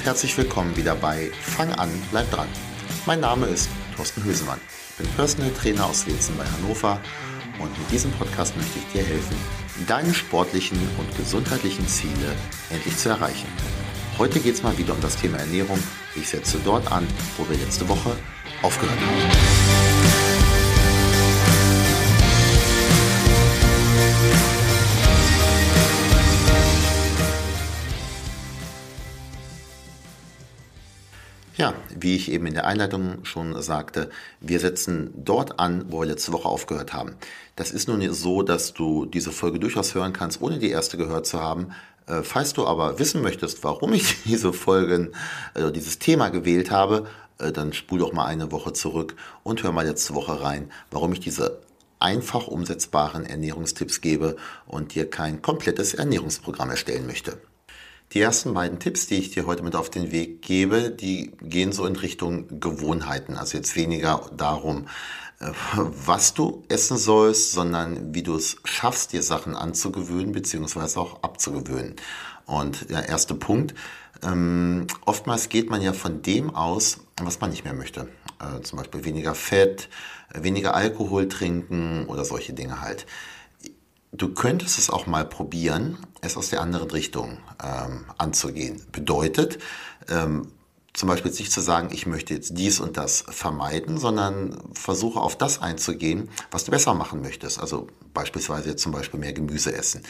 Und herzlich willkommen wieder bei Fang an, bleib dran. Mein Name ist Thorsten Hösemann. Ich bin Personal Trainer aus Wezen bei Hannover und mit diesem Podcast möchte ich dir helfen, deine sportlichen und gesundheitlichen Ziele endlich zu erreichen. Heute geht es mal wieder um das Thema Ernährung. Ich setze dort an, wo wir letzte Woche aufgehört haben. Ja, wie ich eben in der Einleitung schon sagte, wir setzen dort an, wo wir letzte Woche aufgehört haben. Das ist nun so, dass du diese Folge durchaus hören kannst, ohne die erste gehört zu haben. Äh, falls du aber wissen möchtest, warum ich diese Folgen, also dieses Thema gewählt habe, äh, dann spul doch mal eine Woche zurück und hör mal letzte Woche rein, warum ich diese einfach umsetzbaren Ernährungstipps gebe und dir kein komplettes Ernährungsprogramm erstellen möchte. Die ersten beiden Tipps, die ich dir heute mit auf den Weg gebe, die gehen so in Richtung Gewohnheiten. Also jetzt weniger darum, äh, was du essen sollst, sondern wie du es schaffst, dir Sachen anzugewöhnen bzw. auch abzugewöhnen. Und der erste Punkt, ähm, oftmals geht man ja von dem aus, was man nicht mehr möchte. Äh, zum Beispiel weniger Fett, weniger Alkohol trinken oder solche Dinge halt. Du könntest es auch mal probieren, es aus der anderen Richtung ähm, anzugehen. Bedeutet, ähm, zum Beispiel nicht zu sagen, ich möchte jetzt dies und das vermeiden, sondern versuche auf das einzugehen, was du besser machen möchtest. Also beispielsweise jetzt zum Beispiel mehr Gemüse essen.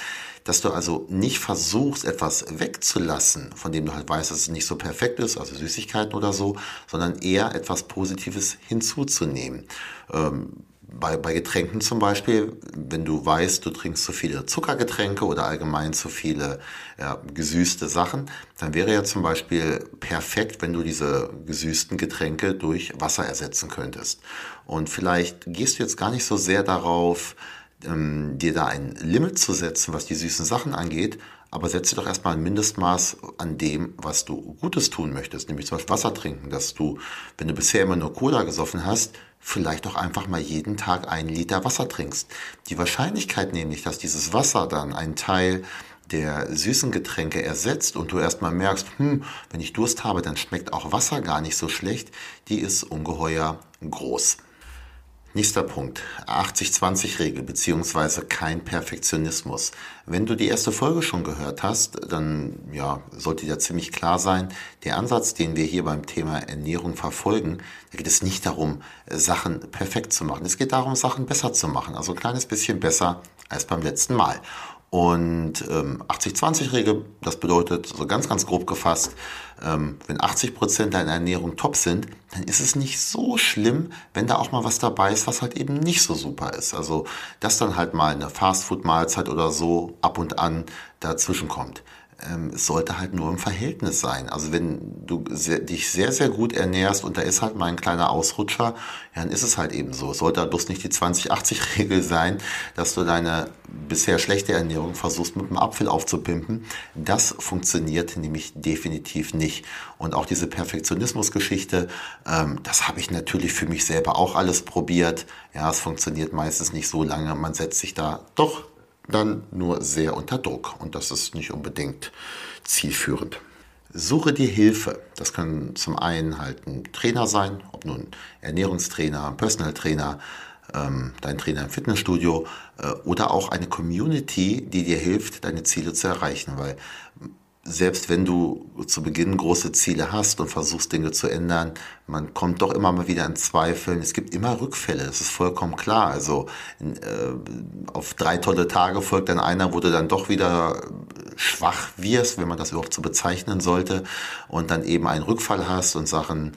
Dass du also nicht versuchst, etwas wegzulassen, von dem du halt weißt, dass es nicht so perfekt ist, also Süßigkeiten oder so, sondern eher etwas Positives hinzuzunehmen. Ähm, bei, bei Getränken zum Beispiel, wenn du weißt, du trinkst zu viele Zuckergetränke oder allgemein zu viele ja, gesüßte Sachen, dann wäre ja zum Beispiel perfekt, wenn du diese gesüßten Getränke durch Wasser ersetzen könntest. Und vielleicht gehst du jetzt gar nicht so sehr darauf, ähm, dir da ein Limit zu setzen, was die süßen Sachen angeht, aber setze doch erstmal ein Mindestmaß an dem, was du Gutes tun möchtest, nämlich zum Beispiel Wasser trinken, dass du, wenn du bisher immer nur Cola gesoffen hast, vielleicht auch einfach mal jeden Tag einen Liter Wasser trinkst. Die Wahrscheinlichkeit nämlich, dass dieses Wasser dann einen Teil der süßen Getränke ersetzt und du erstmal merkst, hm, wenn ich Durst habe, dann schmeckt auch Wasser gar nicht so schlecht, die ist ungeheuer groß. Nächster Punkt, 80-20-Regel beziehungsweise kein Perfektionismus. Wenn du die erste Folge schon gehört hast, dann ja, sollte dir ziemlich klar sein, der Ansatz, den wir hier beim Thema Ernährung verfolgen, da geht es nicht darum, Sachen perfekt zu machen. Es geht darum, Sachen besser zu machen, also ein kleines bisschen besser als beim letzten Mal. Und ähm, 80-20-Regel, das bedeutet, so ganz, ganz grob gefasst, ähm, wenn 80 Prozent deiner Ernährung top sind, dann ist es nicht so schlimm, wenn da auch mal was dabei ist, was halt eben nicht so super ist. Also, dass dann halt mal eine Fastfood-Mahlzeit oder so ab und an dazwischen kommt ähm, es sollte halt nur im Verhältnis sein. Also wenn du sehr, dich sehr, sehr gut ernährst und da ist halt mal ein kleiner Ausrutscher, dann ist es halt eben so. Es sollte halt bloß nicht die 20-80-Regel sein, dass du deine bisher schlechte Ernährung versuchst mit einem Apfel aufzupimpen. Das funktioniert nämlich definitiv nicht. Und auch diese Perfektionismus-Geschichte, ähm, das habe ich natürlich für mich selber auch alles probiert. Ja, es funktioniert meistens nicht so lange. Man setzt sich da doch dann nur sehr unter Druck und das ist nicht unbedingt zielführend. Suche dir Hilfe. Das kann zum einen halt ein Trainer sein, ob nun Ernährungstrainer, Personal Trainer, ähm, dein Trainer im Fitnessstudio äh, oder auch eine Community, die dir hilft, deine Ziele zu erreichen, weil selbst wenn du zu Beginn große Ziele hast und versuchst Dinge zu ändern, man kommt doch immer mal wieder in Zweifeln. Es gibt immer Rückfälle, das ist vollkommen klar. Also äh, auf drei tolle Tage folgt dann einer, wo du dann doch wieder schwach wirst, wenn man das überhaupt so bezeichnen sollte, und dann eben einen Rückfall hast und Sachen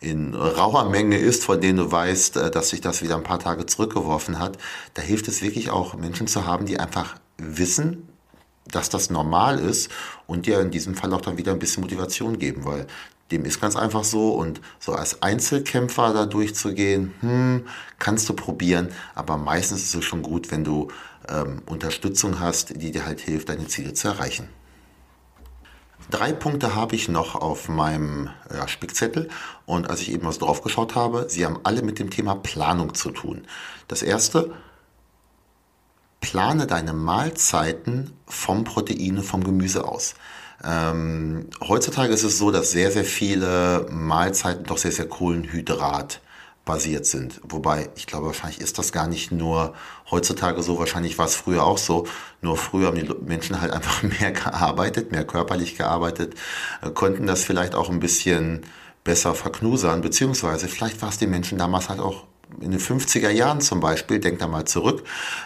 in rauer Menge ist, von denen du weißt, äh, dass sich das wieder ein paar Tage zurückgeworfen hat. Da hilft es wirklich auch, Menschen zu haben, die einfach wissen, dass das normal ist und dir in diesem Fall auch dann wieder ein bisschen Motivation geben, weil dem ist ganz einfach so und so als Einzelkämpfer da durchzugehen, hm, kannst du probieren, aber meistens ist es schon gut, wenn du ähm, Unterstützung hast, die dir halt hilft, deine Ziele zu erreichen. Drei Punkte habe ich noch auf meinem ja, Spickzettel und als ich eben was drauf geschaut habe, sie haben alle mit dem Thema Planung zu tun. Das erste, plane deine Mahlzeiten vom Protein vom Gemüse aus. Ähm, heutzutage ist es so, dass sehr, sehr viele Mahlzeiten doch sehr, sehr Kohlenhydrat basiert sind. Wobei, ich glaube, wahrscheinlich ist das gar nicht nur heutzutage so, wahrscheinlich war es früher auch so. Nur früher haben die Menschen halt einfach mehr gearbeitet, mehr körperlich gearbeitet, äh, konnten das vielleicht auch ein bisschen besser verknusern, beziehungsweise vielleicht war es den Menschen damals halt auch in den 50er Jahren zum Beispiel, denkt da mal zurück,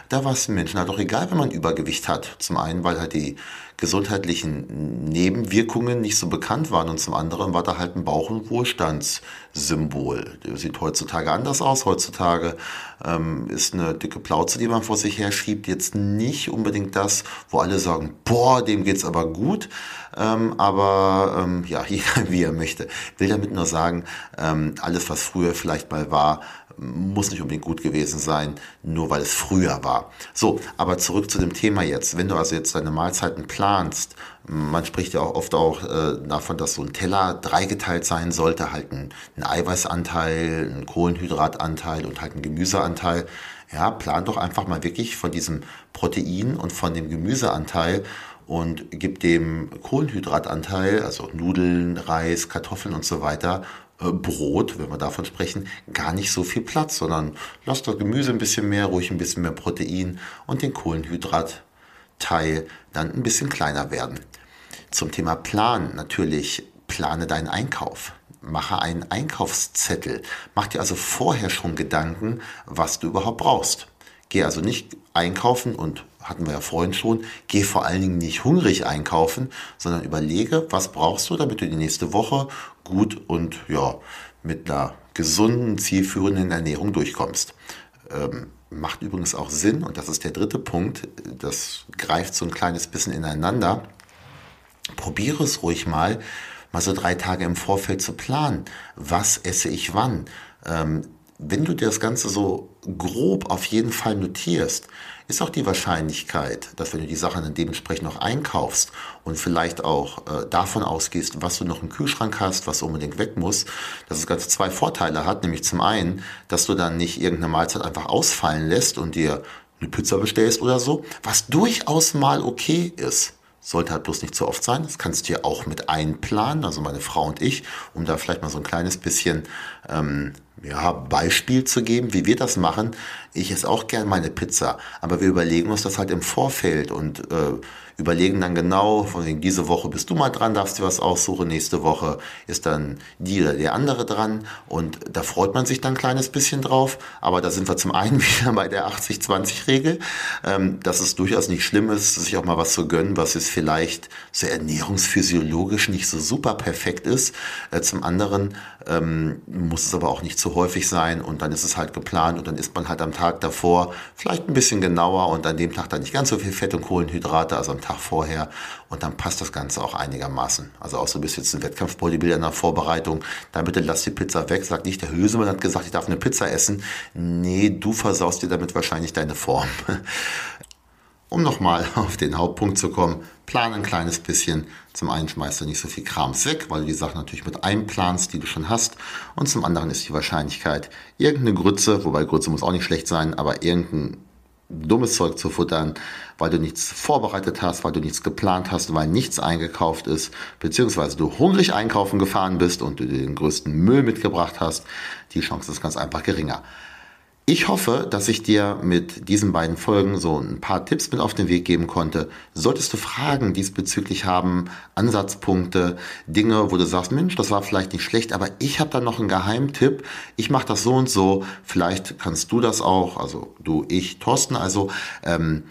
da war es den Menschen halt auch egal, wenn man Übergewicht hat. Zum einen, weil halt die gesundheitlichen Nebenwirkungen nicht so bekannt waren und zum anderen war da halt ein Bauch- und Wohlstandssymbol. Der sieht heutzutage anders aus. Heutzutage ähm, ist eine dicke Plauze, die man vor sich her schiebt, jetzt nicht unbedingt das, wo alle sagen, boah, dem geht's aber gut. Ähm, aber ähm, ja, jeder wie er möchte. Will damit nur sagen, ähm, alles, was früher vielleicht mal war, muss nicht unbedingt gut gewesen sein, nur weil es früher war. So, aber zurück zu dem Thema jetzt. Wenn du also jetzt deine Mahlzeiten planst, man spricht ja auch oft auch äh, davon, dass so ein Teller dreigeteilt sein sollte, halt ein, ein Eiweißanteil, ein Kohlenhydratanteil und halt ein Gemüseanteil. Ja, plan doch einfach mal wirklich von diesem Protein und von dem Gemüseanteil und gib dem Kohlenhydratanteil, also Nudeln, Reis, Kartoffeln und so weiter, äh, Brot, wenn wir davon sprechen, gar nicht so viel Platz, sondern lass das Gemüse ein bisschen mehr, ruhig ein bisschen mehr Protein und den Kohlenhydratteil dann ein bisschen kleiner werden. Zum Thema Plan natürlich, plane deinen Einkauf. Mache einen Einkaufszettel. Mach dir also vorher schon Gedanken, was du überhaupt brauchst. Geh also nicht einkaufen und hatten wir ja vorhin schon, geh vor allen Dingen nicht hungrig einkaufen, sondern überlege, was brauchst du, damit du die nächste Woche gut und ja, mit einer gesunden, zielführenden Ernährung durchkommst. Ähm, macht übrigens auch Sinn, und das ist der dritte Punkt, das greift so ein kleines bisschen ineinander. Probiere es ruhig mal, mal so drei Tage im Vorfeld zu planen. Was esse ich wann? Ähm, wenn du dir das Ganze so grob auf jeden Fall notierst, ist auch die Wahrscheinlichkeit, dass wenn du die Sachen dann dementsprechend noch einkaufst und vielleicht auch äh, davon ausgehst, was du noch im Kühlschrank hast, was unbedingt weg muss, dass es Ganze zwei Vorteile hat. Nämlich zum einen, dass du dann nicht irgendeine Mahlzeit einfach ausfallen lässt und dir eine Pizza bestellst oder so, was durchaus mal okay ist. Sollte halt bloß nicht zu oft sein. Das kannst du ja auch mit einplanen, also meine Frau und ich, um da vielleicht mal so ein kleines bisschen ähm, ja, Beispiel zu geben, wie wir das machen. Ich esse auch gern meine Pizza, aber wir überlegen uns das halt im Vorfeld und äh, überlegen dann genau, von wegen, diese Woche bist du mal dran, darfst dir was aussuchen, nächste Woche ist dann die oder der andere dran. Und da freut man sich dann ein kleines bisschen drauf, aber da sind wir zum einen wieder bei der 80-20-Regel, ähm, dass es durchaus nicht schlimm ist, sich auch mal was zu gönnen, was jetzt vielleicht so ernährungsphysiologisch nicht so super perfekt ist. Äh, zum anderen ähm, muss es aber auch nicht zu häufig sein und dann ist es halt geplant und dann isst man halt am Tag davor vielleicht ein bisschen genauer und an dem Tag dann nicht ganz so viel Fett und Kohlenhydrate, also am Tag vorher und dann passt das Ganze auch einigermaßen. Also auch so ein bisschen ein Wettkampfbodybuilder in der Vorbereitung, dann bitte lass die Pizza weg, sagt nicht, der Hösemann hat gesagt, ich darf eine Pizza essen. Nee, du versaust dir damit wahrscheinlich deine Form. Um nochmal auf den Hauptpunkt zu kommen, plan ein kleines bisschen. Zum einen schmeißt du nicht so viel Krams weg, weil du die Sachen natürlich mit einplanst, die du schon hast. Und zum anderen ist die Wahrscheinlichkeit, irgendeine Grütze, wobei Grütze muss auch nicht schlecht sein, aber irgendein dummes Zeug zu futtern, weil du nichts vorbereitet hast, weil du nichts geplant hast, weil nichts eingekauft ist, beziehungsweise du hungrig einkaufen gefahren bist und du den größten Müll mitgebracht hast, die Chance ist ganz einfach geringer. Ich hoffe, dass ich dir mit diesen beiden Folgen so ein paar Tipps mit auf den Weg geben konnte. Solltest du Fragen diesbezüglich haben, Ansatzpunkte, Dinge, wo du sagst, Mensch, das war vielleicht nicht schlecht, aber ich habe da noch einen Geheimtipp. Ich mache das so und so. Vielleicht kannst du das auch, also du, ich, Thorsten, also ähm,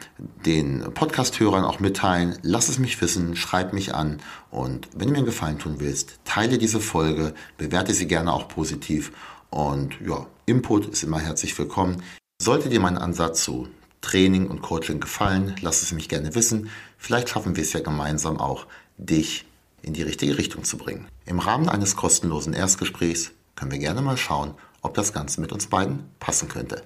den Podcast-Hörern auch mitteilen. Lass es mich wissen, schreib mich an und wenn du mir einen Gefallen tun willst, teile diese Folge, bewerte sie gerne auch positiv und ja, Input ist immer herzlich willkommen. Sollte dir mein Ansatz zu Training und Coaching gefallen, lass es mich gerne wissen. Vielleicht schaffen wir es ja gemeinsam auch, dich in die richtige Richtung zu bringen. Im Rahmen eines kostenlosen Erstgesprächs können wir gerne mal schauen, ob das Ganze mit uns beiden passen könnte.